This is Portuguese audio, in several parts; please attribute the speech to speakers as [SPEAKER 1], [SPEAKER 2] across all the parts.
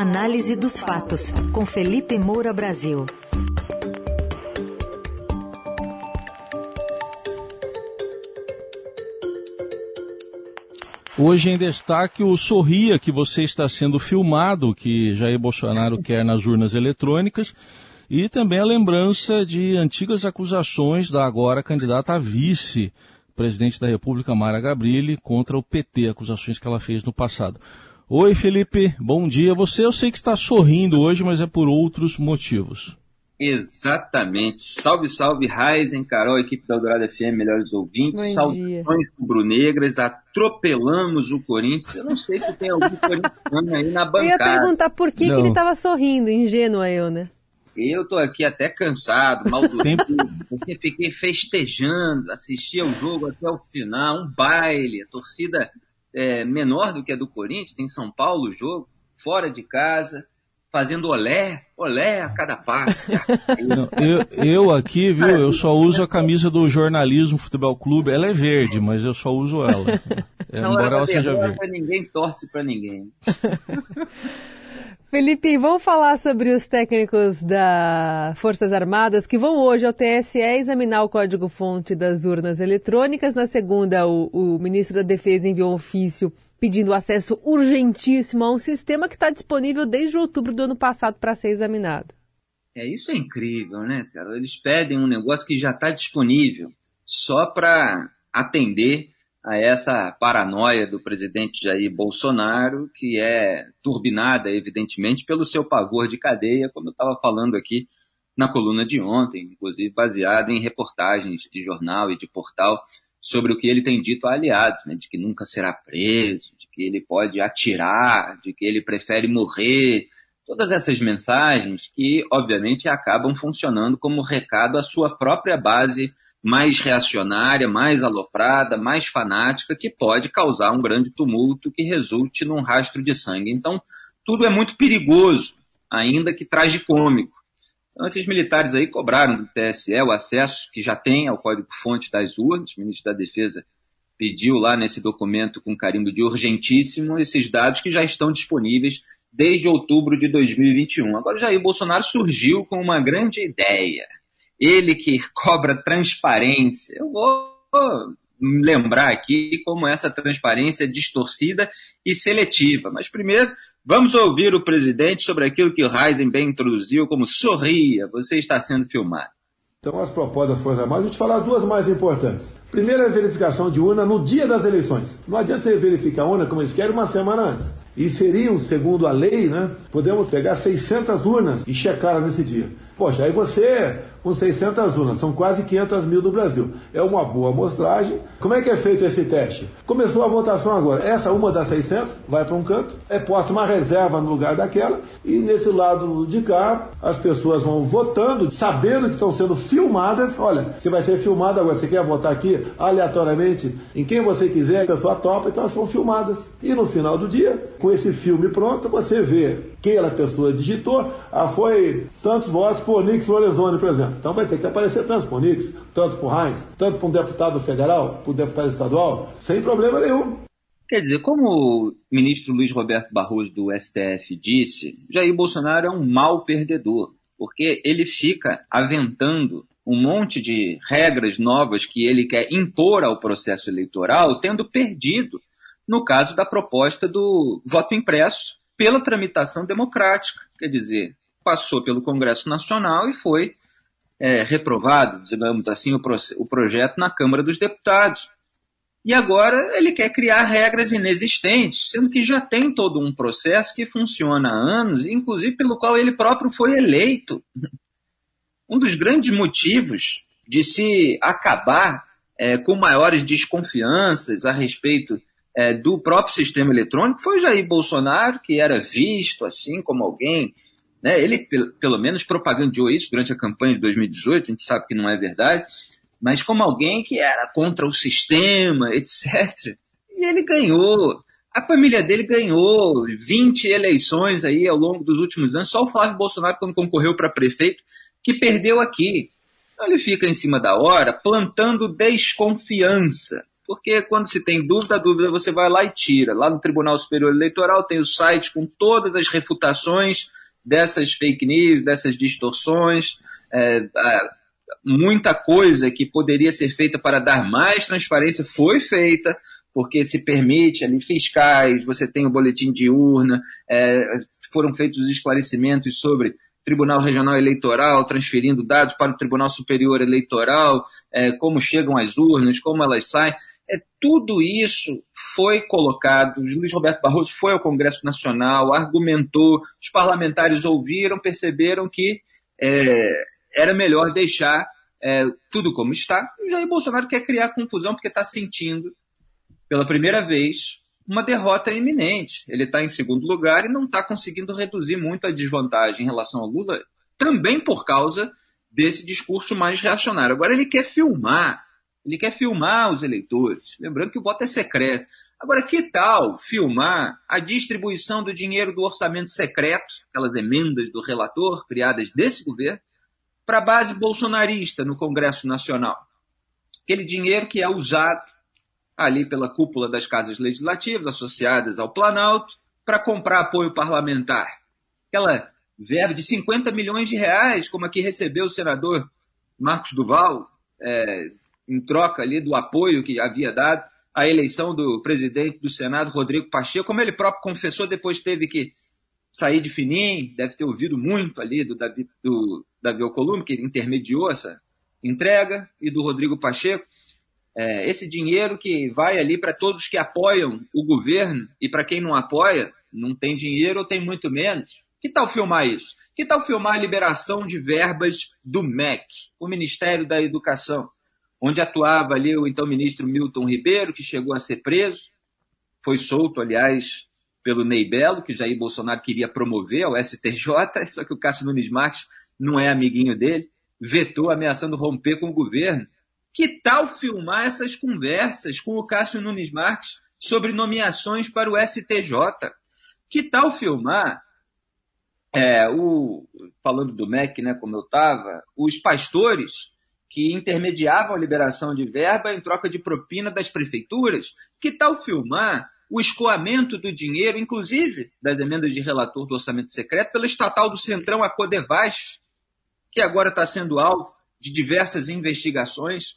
[SPEAKER 1] Análise dos fatos, com Felipe Moura Brasil.
[SPEAKER 2] Hoje em destaque o Sorria, que você está sendo filmado, que Jair Bolsonaro quer nas urnas eletrônicas, e também a lembrança de antigas acusações da agora candidata a vice presidente da República, Mara Gabrilli, contra o PT, acusações que ela fez no passado. Oi, Felipe, bom dia. Você eu sei que está sorrindo hoje, mas é por outros motivos.
[SPEAKER 3] Exatamente. Salve, salve, Raizen, Carol, equipe da Eldorado FM, melhores ouvintes. Saudações rubro-negras, atropelamos o Corinthians. Eu não sei se tem algum corintiano aí na bancada. Eu
[SPEAKER 4] ia perguntar por que, que ele estava sorrindo, ingênua eu, né?
[SPEAKER 3] Eu tô aqui até cansado, mal dormido, porque fiquei festejando, assisti ao jogo até o final, um baile, a torcida é, menor do que a do Corinthians, em São Paulo o jogo, fora de casa, fazendo olé, olé a cada passo.
[SPEAKER 2] Não, eu, eu aqui, viu, eu só uso a camisa do Jornalismo Futebol Clube, ela é verde, mas eu só uso ela.
[SPEAKER 3] É, embora ela seja verde. Ninguém torce para ninguém.
[SPEAKER 4] Felipe, vamos falar sobre os técnicos das Forças Armadas que vão hoje ao TSE examinar o código-fonte das urnas eletrônicas. Na segunda, o, o, ministro da Defesa enviou um ofício pedindo acesso urgentíssimo a um sistema que está disponível desde outubro do ano passado para ser examinado.
[SPEAKER 3] É, isso é incrível, né, cara? Eles pedem um negócio que já está disponível só para atender a essa paranoia do presidente Jair Bolsonaro, que é turbinada, evidentemente, pelo seu pavor de cadeia, como eu estava falando aqui na coluna de ontem, inclusive baseada em reportagens de jornal e de portal sobre o que ele tem dito a aliados, né, de que nunca será preso, de que ele pode atirar, de que ele prefere morrer. Todas essas mensagens que, obviamente, acabam funcionando como recado à sua própria base mais reacionária, mais aloprada, mais fanática, que pode causar um grande tumulto que resulte num rastro de sangue. Então, tudo é muito perigoso, ainda que tragicômico. Então, esses militares aí cobraram do TSE o acesso que já tem ao código-fonte das urnas. O ministro da Defesa pediu lá nesse documento com carimbo de urgentíssimo esses dados que já estão disponíveis desde outubro de 2021. Agora, Jair Bolsonaro surgiu com uma grande ideia ele que cobra transparência. Eu vou lembrar aqui como essa transparência é distorcida e seletiva. Mas primeiro, vamos ouvir o presidente sobre aquilo que o Heisenberg introduziu como sorria, você está sendo filmado.
[SPEAKER 5] Então, as propostas das Forças Armadas, vou te falar duas mais importantes. Primeiro, a verificação de urna no dia das eleições. Não adianta você verificar a urna, como eles querem, uma semana antes. E seriam, segundo a lei, né, podemos pegar 600 urnas e checar nesse dia. Poxa, aí você com 600 urnas, são quase 500 mil do Brasil. É uma boa amostragem. Como é que é feito esse teste? Começou a votação agora. Essa, uma das 600, vai para um canto, é posta uma reserva no lugar daquela, e nesse lado de cá, as pessoas vão votando, sabendo que estão sendo filmadas. Olha, você vai ser filmado agora, você quer votar aqui aleatoriamente em quem você quiser, a pessoa topa, então elas são filmadas. E no final do dia, com esse filme pronto, você vê quem aquela pessoa digitou, ah, foi tantos votos por Nix Lorenzoni, por exemplo. Então vai ter que aparecer tantos por Nix, tanto por Heinz, tanto por um deputado federal, por um deputado estadual, sem problema nenhum.
[SPEAKER 3] Quer dizer, como o ministro Luiz Roberto Barroso do STF disse, Jair Bolsonaro é um mau perdedor, porque ele fica aventando um monte de regras novas que ele quer impor ao processo eleitoral, tendo perdido no caso da proposta do voto impresso pela tramitação democrática, quer dizer, passou pelo Congresso Nacional e foi é, reprovado, digamos assim, o, o projeto na Câmara dos Deputados. E agora ele quer criar regras inexistentes, sendo que já tem todo um processo que funciona há anos, inclusive pelo qual ele próprio foi eleito. Um dos grandes motivos de se acabar é, com maiores desconfianças a respeito é, do próprio sistema eletrônico foi Jair Bolsonaro, que era visto assim como alguém. Né, ele, pelo menos, propagandeou isso durante a campanha de 2018, a gente sabe que não é verdade, mas como alguém que era contra o sistema, etc. E ele ganhou. A família dele ganhou 20 eleições aí ao longo dos últimos anos. Só o Flávio Bolsonaro, quando concorreu para prefeito, que perdeu aqui. Então ele fica em cima da hora plantando desconfiança Porque quando se tem dúvida, dúvida você vai lá e tira. Lá no Tribunal Superior Eleitoral tem o site com todas as refutações dessas fake news, dessas distorções, é, muita coisa que poderia ser feita para dar mais transparência foi feita, porque se permite ali fiscais, você tem o boletim de urna, é, foram feitos esclarecimentos sobre Tribunal Regional Eleitoral, transferindo dados para o Tribunal Superior Eleitoral, é, como chegam as urnas, como elas saem. É, tudo isso foi colocado. Luiz Roberto Barroso foi ao Congresso Nacional, argumentou, os parlamentares ouviram, perceberam que é, era melhor deixar é, tudo como está. E Jair Bolsonaro quer criar confusão porque está sentindo pela primeira vez, uma derrota iminente. Ele está em segundo lugar e não está conseguindo reduzir muito a desvantagem em relação ao Lula, também por causa desse discurso mais reacionário. Agora ele quer filmar, ele quer filmar os eleitores. Lembrando que o voto é secreto. Agora, que tal filmar a distribuição do dinheiro do orçamento secreto, aquelas emendas do relator criadas desse governo, para a base bolsonarista no Congresso Nacional? Aquele dinheiro que é usado ali pela cúpula das casas legislativas associadas ao Planalto para comprar apoio parlamentar. Aquela verba de 50 milhões de reais, como aqui recebeu o senador Marcos Duval, é, em troca ali do apoio que havia dado à eleição do presidente do Senado, Rodrigo Pacheco, como ele próprio confessou, depois teve que sair de fininho, deve ter ouvido muito ali do Davi, do Davi que intermediou essa entrega, e do Rodrigo Pacheco é, esse dinheiro que vai ali para todos que apoiam o governo e para quem não apoia, não tem dinheiro ou tem muito menos. Que tal filmar isso? Que tal filmar a liberação de verbas do MEC, o Ministério da Educação, onde atuava ali o então ministro Milton Ribeiro, que chegou a ser preso, foi solto, aliás, pelo Ney Belo, que Jair Bolsonaro queria promover ao STJ, só que o Cássio Nunes Marques não é amiguinho dele, vetou ameaçando romper com o governo. Que tal filmar essas conversas com o Cássio Nunes Marques sobre nomeações para o STJ? Que tal filmar, é, o, falando do MEC, né, como eu estava, os pastores que intermediavam a liberação de verba em troca de propina das prefeituras? Que tal filmar o escoamento do dinheiro, inclusive das emendas de relator do orçamento secreto, pela estatal do Centrão, a Codevas, que agora está sendo alvo de diversas investigações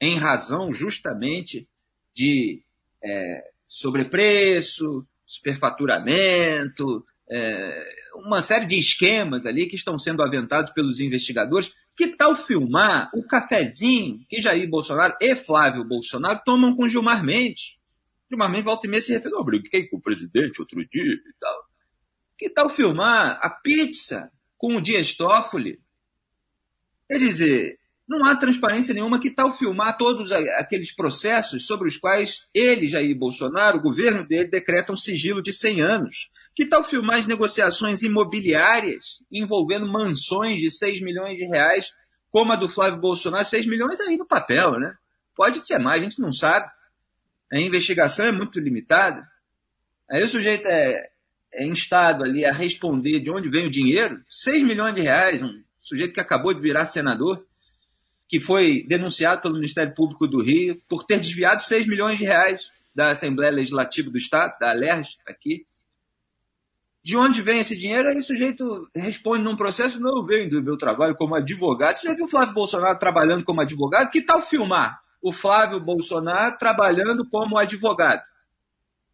[SPEAKER 3] em razão justamente de é, sobrepreço, superfaturamento, é, uma série de esquemas ali que estão sendo aventados pelos investigadores. Que tal filmar o cafezinho que Jair Bolsonaro e Flávio Bolsonaro tomam com Gilmar Mendes? Gilmar Mendes volta e meia se refere, eu briguei com o presidente outro dia e tal. Que tal filmar a pizza com o Dias Toffoli? Quer dizer, não há transparência nenhuma. Que tal filmar todos aqueles processos sobre os quais ele, Jair Bolsonaro, o governo dele, decretam sigilo de 100 anos? Que tal filmar as negociações imobiliárias envolvendo mansões de 6 milhões de reais, como a do Flávio Bolsonaro? 6 milhões aí no papel, né? Pode ser mais, a gente não sabe. A investigação é muito limitada. Aí o sujeito é, é instado ali a responder de onde vem o dinheiro, 6 milhões de reais, um sujeito que acabou de virar senador, que foi denunciado pelo Ministério Público do Rio por ter desviado 6 milhões de reais da Assembleia Legislativa do Estado, da ALERJ, aqui. De onde vem esse dinheiro? Aí o sujeito responde num processo, não veio do meu trabalho como advogado. Você já viu o Flávio Bolsonaro trabalhando como advogado? Que tal filmar o Flávio Bolsonaro trabalhando como advogado?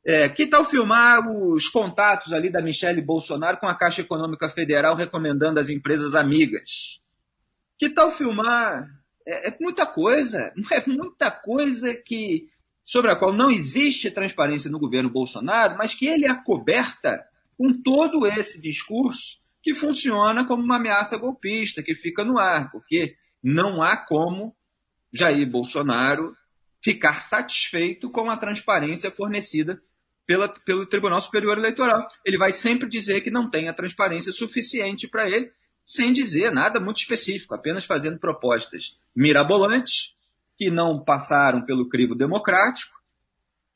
[SPEAKER 3] É, que tal filmar os contatos ali da Michele Bolsonaro com a Caixa Econômica Federal recomendando as empresas amigas? Que tal filmar? É, é muita coisa, é muita coisa que sobre a qual não existe transparência no governo Bolsonaro, mas que ele é coberta com todo esse discurso que funciona como uma ameaça golpista, que fica no ar, porque não há como Jair Bolsonaro ficar satisfeito com a transparência fornecida pela, pelo Tribunal Superior Eleitoral. Ele vai sempre dizer que não tem a transparência suficiente para ele, sem dizer nada muito específico, apenas fazendo propostas mirabolantes que não passaram pelo crivo democrático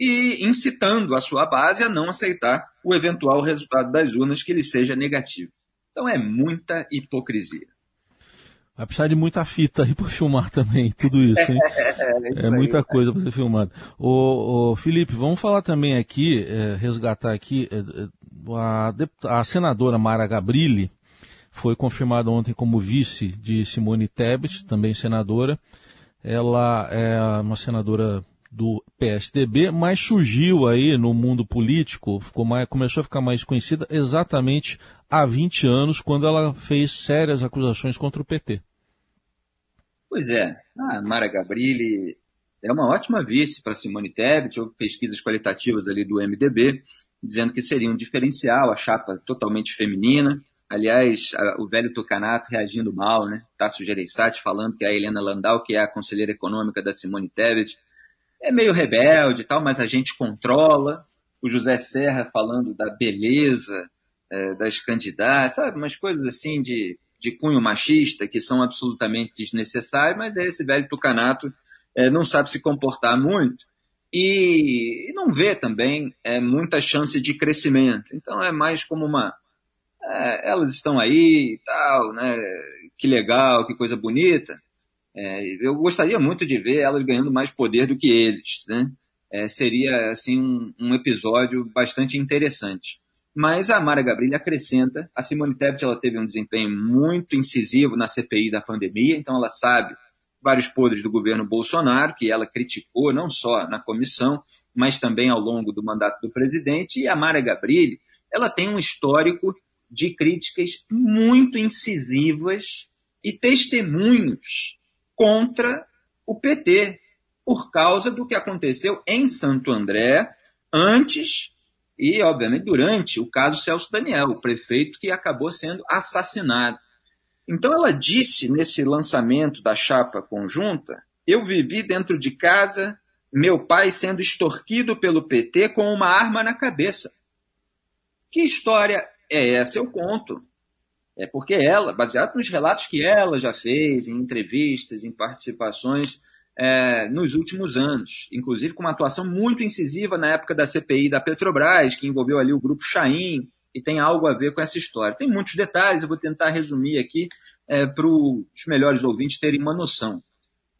[SPEAKER 3] e incitando a sua base a não aceitar o eventual resultado das urnas que lhe seja negativo. Então é muita hipocrisia.
[SPEAKER 2] Vai precisar de muita fita aí para filmar também, tudo isso, hein? é, é muita coisa para ser filmado. Ô, ô, Felipe, vamos falar também aqui, é, resgatar aqui, é, é a, a, senadora Mara Gabrilli foi confirmada ontem como vice de Simone Tebet, também senadora. Ela é uma senadora do PSDB, mas surgiu aí no mundo político, mais, começou a ficar mais conhecida exatamente há 20 anos, quando ela fez sérias acusações contra o PT.
[SPEAKER 3] Pois é, a Mara Gabrilli é uma ótima vice para Simone Tebet, houve pesquisas qualitativas ali do MDB, dizendo que seria um diferencial, a chapa totalmente feminina. Aliás, a, o velho Tucanato reagindo mal, né? Tasso Gereissati falando que a Helena Landau, que é a conselheira econômica da Simone Tebet, é meio rebelde e tal, mas a gente controla. O José Serra falando da beleza é, das candidatas, sabe? Umas coisas assim de, de cunho machista que são absolutamente desnecessárias, mas esse velho tucanato é, não sabe se comportar muito e, e não vê também é, muita chance de crescimento. Então é mais como uma. É, elas estão aí e tal, né? Que legal, que coisa bonita. É, eu gostaria muito de ver elas ganhando mais poder do que eles, né? É, seria assim um, um, episódio bastante interessante. Mas a Mara Gabrilli acrescenta, a Simone Tebet ela teve um desempenho muito incisivo na CPI da pandemia, então ela sabe vários podres do governo Bolsonaro, que ela criticou não só na comissão, mas também ao longo do mandato do presidente, e a Mara Gabrilli, ela tem um histórico de críticas muito incisivas e testemunhos contra o PT, por causa do que aconteceu em Santo André antes e, obviamente, durante o caso Celso Daniel, o prefeito que acabou sendo assassinado. Então, ela disse nesse lançamento da chapa conjunta: Eu vivi dentro de casa, meu pai sendo extorquido pelo PT com uma arma na cabeça. Que história é essa? Eu conto. É porque ela, baseado nos relatos que ela já fez, em entrevistas, em participações é, nos últimos anos, inclusive com uma atuação muito incisiva na época da CPI da Petrobras, que envolveu ali o grupo Chaim, e tem algo a ver com essa história. Tem muitos detalhes, eu vou tentar resumir aqui é, para os melhores ouvintes terem uma noção.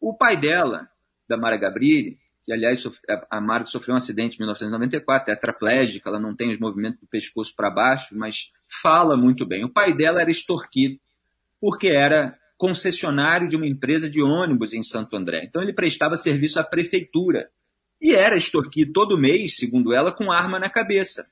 [SPEAKER 3] O pai dela, da Mara Gabrilli, que aliás a Mara sofreu um acidente em 1994, é tetraplégica, ela não tem os movimentos do pescoço para baixo, mas fala muito bem. O pai dela era extorquido porque era concessionário de uma empresa de ônibus em Santo André. Então ele prestava serviço à prefeitura e era extorquido todo mês, segundo ela, com arma na cabeça.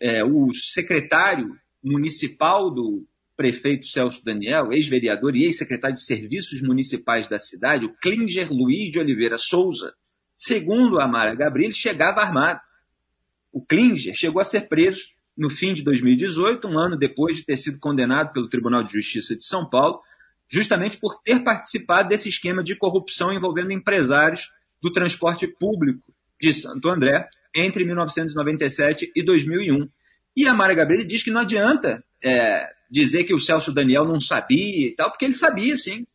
[SPEAKER 3] É, o secretário municipal do prefeito Celso Daniel, ex-vereador e ex-secretário de Serviços Municipais da cidade, o Klinger Luiz de Oliveira Souza, Segundo a Mara Gabriel, chegava armado. O Klinger chegou a ser preso no fim de 2018, um ano depois de ter sido condenado pelo Tribunal de Justiça de São Paulo, justamente por ter participado desse esquema de corrupção envolvendo empresários do transporte público de Santo André entre 1997 e 2001. E a Mara Gabriel diz que não adianta é, dizer que o Celso Daniel não sabia e tal, porque ele sabia sim.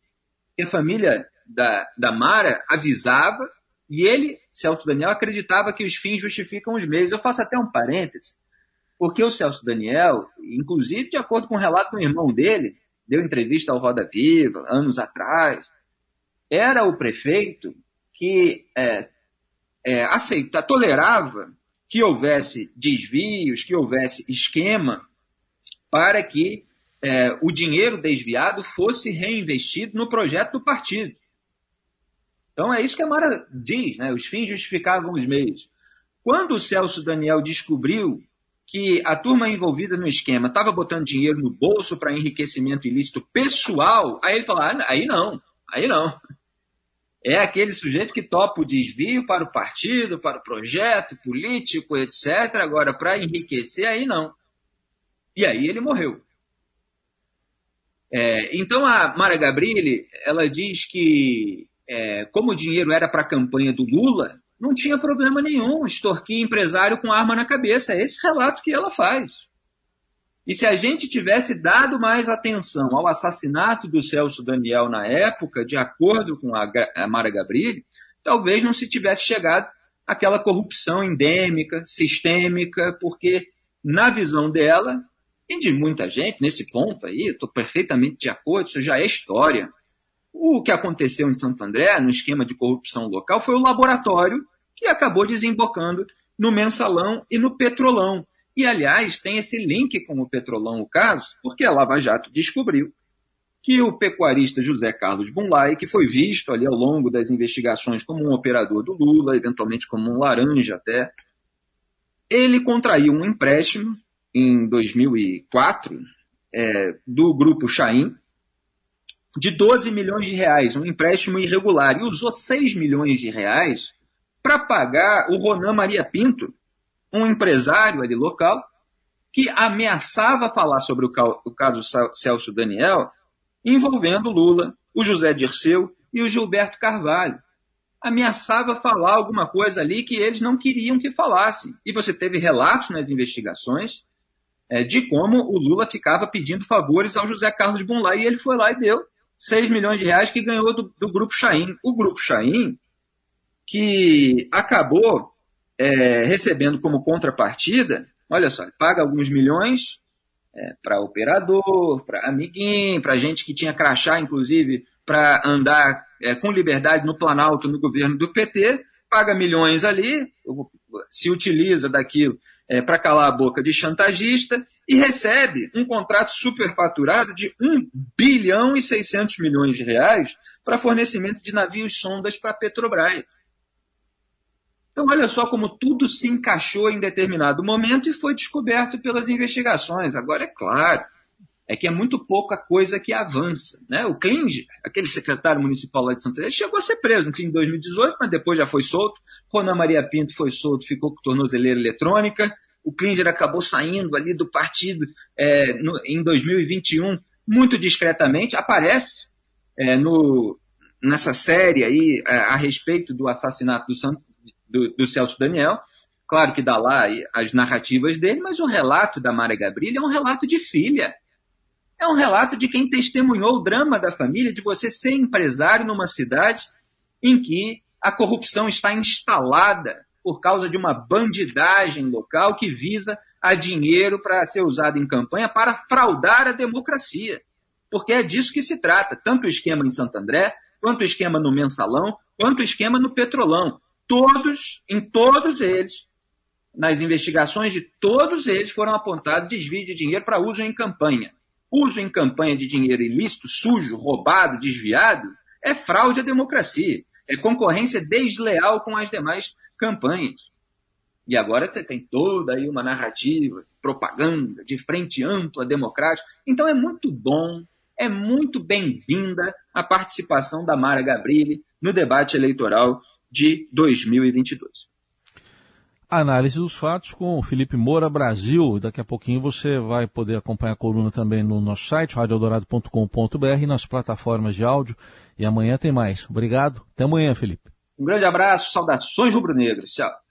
[SPEAKER 3] Que a família da, da Mara avisava e ele, Celso Daniel, acreditava que os fins justificam os meios. Eu faço até um parêntese, porque o Celso Daniel, inclusive de acordo com o relato do irmão dele, deu entrevista ao Roda Viva anos atrás, era o prefeito que é, é, aceita, tolerava que houvesse desvios, que houvesse esquema para que é, o dinheiro desviado fosse reinvestido no projeto do partido. Então é isso que a Mara diz, né? Os fins justificavam os meios. Quando o Celso Daniel descobriu que a turma envolvida no esquema estava botando dinheiro no bolso para enriquecimento ilícito pessoal, aí ele falou: ah, aí não, aí não. É aquele sujeito que topa o desvio para o partido, para o projeto político, etc. Agora, para enriquecer, aí não. E aí ele morreu. É, então a Mara Gabrilli, ela diz que é, como o dinheiro era para a campanha do Lula, não tinha problema nenhum extorquir empresário com arma na cabeça. É esse relato que ela faz. E se a gente tivesse dado mais atenção ao assassinato do Celso Daniel na época, de acordo com a, Mara Gabrilli, talvez não se tivesse chegado àquela corrupção endêmica, sistêmica, porque, na visão dela, e de muita gente nesse ponto aí, estou perfeitamente de acordo, isso já é história. O que aconteceu em Santo André, no esquema de corrupção local, foi o laboratório que acabou desembocando no mensalão e no petrolão. E, aliás, tem esse link com o petrolão, o caso, porque a Lava Jato descobriu que o pecuarista José Carlos Bunlai, que foi visto ali ao longo das investigações como um operador do Lula, eventualmente como um laranja até, ele contraiu um empréstimo em 2004 é, do grupo Chaim de 12 milhões de reais, um empréstimo irregular, e usou 6 milhões de reais para pagar o Ronan Maria Pinto, um empresário ali local, que ameaçava falar sobre o caso Celso Daniel envolvendo Lula, o José Dirceu e o Gilberto Carvalho. Ameaçava falar alguma coisa ali que eles não queriam que falassem. E você teve relatos nas investigações é, de como o Lula ficava pedindo favores ao José Carlos Bunlai e ele foi lá e deu 6 milhões de reais que ganhou do, do Grupo Chaim. O Grupo Chaim, que acabou é, recebendo como contrapartida, olha só, paga alguns milhões é, para operador, para amiguinho, para gente que tinha crachá, inclusive, para andar é, com liberdade no Planalto, no governo do PT, paga milhões ali, se utiliza daquilo é, para calar a boca de chantagista e recebe um contrato superfaturado de 1 bilhão e 600 milhões de reais para fornecimento de navios sondas para a Petrobras. Então, olha só como tudo se encaixou em determinado momento e foi descoberto pelas investigações. Agora, é claro, é que é muito pouca coisa que avança. Né? O Klinger, aquele secretário municipal lá de Santa Teresa, chegou a ser preso no fim de 2018, mas depois já foi solto. Ronan Maria Pinto foi solto, ficou com tornozeleira eletrônica. O Klinger acabou saindo ali do partido é, no, em 2021, muito discretamente, aparece é, no, nessa série aí a, é, a respeito do assassinato do, Santo, do, do Celso Daniel. Claro que dá lá as narrativas dele, mas o relato da Mara Gabrilha é um relato de filha. É um relato de quem testemunhou o drama da família, de você ser empresário numa cidade em que a corrupção está instalada por causa de uma bandidagem local que visa a dinheiro para ser usado em campanha para fraudar a democracia. Porque é disso que se trata, tanto o esquema em Santo André, quanto o esquema no Mensalão, quanto o esquema no Petrolão todos, em todos eles, nas investigações de todos eles foram apontados desvio de dinheiro para uso em campanha. Uso em campanha de dinheiro ilícito, sujo, roubado, desviado, é fraude à democracia. É concorrência desleal com as demais campanhas. E agora você tem toda aí uma narrativa, propaganda, de frente ampla, democrática. Então é muito bom, é muito bem-vinda a participação da Mara Gabrilli no debate eleitoral de 2022.
[SPEAKER 2] Análise dos fatos com o Felipe Moura Brasil. Daqui a pouquinho você vai poder acompanhar a coluna também no nosso site, radioeldorado.com.br e nas plataformas de áudio. E amanhã tem mais. Obrigado. Até amanhã, Felipe.
[SPEAKER 3] Um grande abraço, saudações rubro-negras. Tchau.